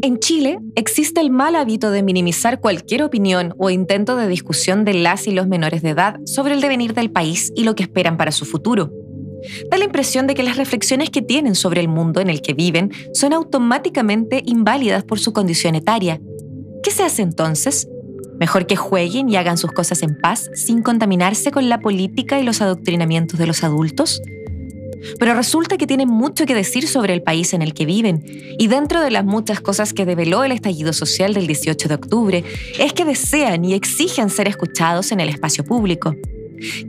En Chile existe el mal hábito de minimizar cualquier opinión o intento de discusión de las y los menores de edad sobre el devenir del país y lo que esperan para su futuro. Da la impresión de que las reflexiones que tienen sobre el mundo en el que viven son automáticamente inválidas por su condición etaria. ¿Qué se hace entonces? Mejor que jueguen y hagan sus cosas en paz sin contaminarse con la política y los adoctrinamientos de los adultos. Pero resulta que tienen mucho que decir sobre el país en el que viven, y dentro de las muchas cosas que develó el estallido social del 18 de octubre, es que desean y exigen ser escuchados en el espacio público.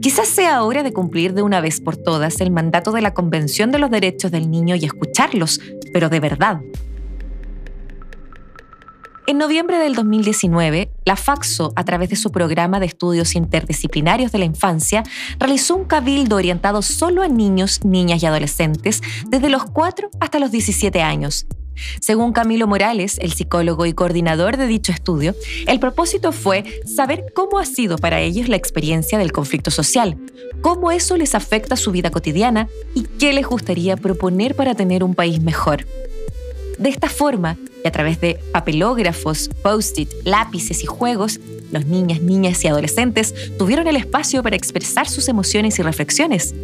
Quizás sea hora de cumplir de una vez por todas el mandato de la Convención de los Derechos del Niño y escucharlos, pero de verdad, en noviembre del 2019, la FAXO, a través de su programa de estudios interdisciplinarios de la infancia, realizó un cabildo orientado solo a niños, niñas y adolescentes desde los 4 hasta los 17 años. Según Camilo Morales, el psicólogo y coordinador de dicho estudio, el propósito fue saber cómo ha sido para ellos la experiencia del conflicto social, cómo eso les afecta su vida cotidiana y qué les gustaría proponer para tener un país mejor. De esta forma, y a través de papelógrafos, post-it, lápices y juegos, los niñas, niñas y adolescentes tuvieron el espacio para expresar sus emociones y reflexiones.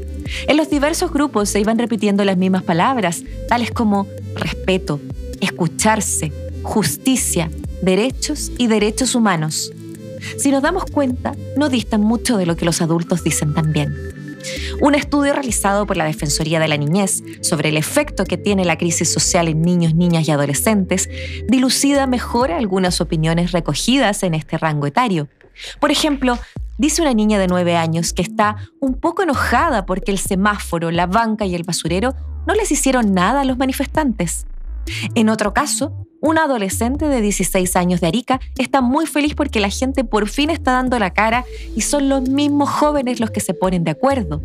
En los diversos grupos se iban repitiendo las mismas palabras, tales como respeto, escucharse, justicia, derechos y derechos humanos. Si nos damos cuenta, no distan mucho de lo que los adultos dicen también. Un estudio realizado por la Defensoría de la Niñez sobre el efecto que tiene la crisis social en niños, niñas y adolescentes dilucida mejor algunas opiniones recogidas en este rango etario. Por ejemplo, dice una niña de 9 años que está un poco enojada porque el semáforo, la banca y el basurero no les hicieron nada a los manifestantes. En otro caso, un adolescente de 16 años de Arica está muy feliz porque la gente por fin está dando la cara y son los mismos jóvenes los que se ponen de acuerdo.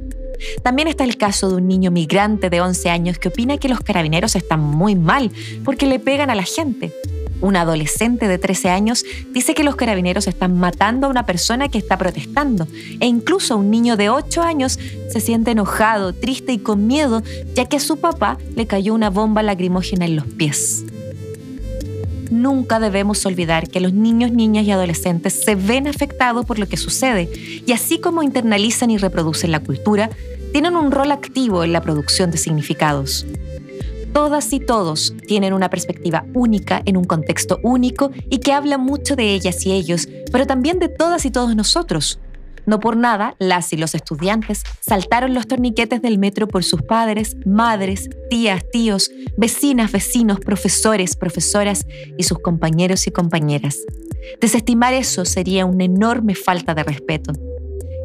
También está el caso de un niño migrante de 11 años que opina que los carabineros están muy mal porque le pegan a la gente. Un adolescente de 13 años dice que los carabineros están matando a una persona que está protestando. E incluso un niño de 8 años se siente enojado, triste y con miedo, ya que a su papá le cayó una bomba lacrimógena en los pies nunca debemos olvidar que los niños, niñas y adolescentes se ven afectados por lo que sucede y así como internalizan y reproducen la cultura, tienen un rol activo en la producción de significados. Todas y todos tienen una perspectiva única en un contexto único y que habla mucho de ellas y ellos, pero también de todas y todos nosotros. No por nada, las y los estudiantes saltaron los torniquetes del metro por sus padres, madres, tías, tíos, vecinas, vecinos, profesores, profesoras y sus compañeros y compañeras. Desestimar eso sería una enorme falta de respeto.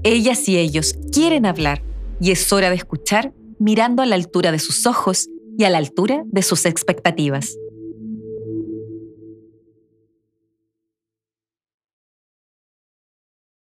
Ellas y ellos quieren hablar y es hora de escuchar mirando a la altura de sus ojos y a la altura de sus expectativas.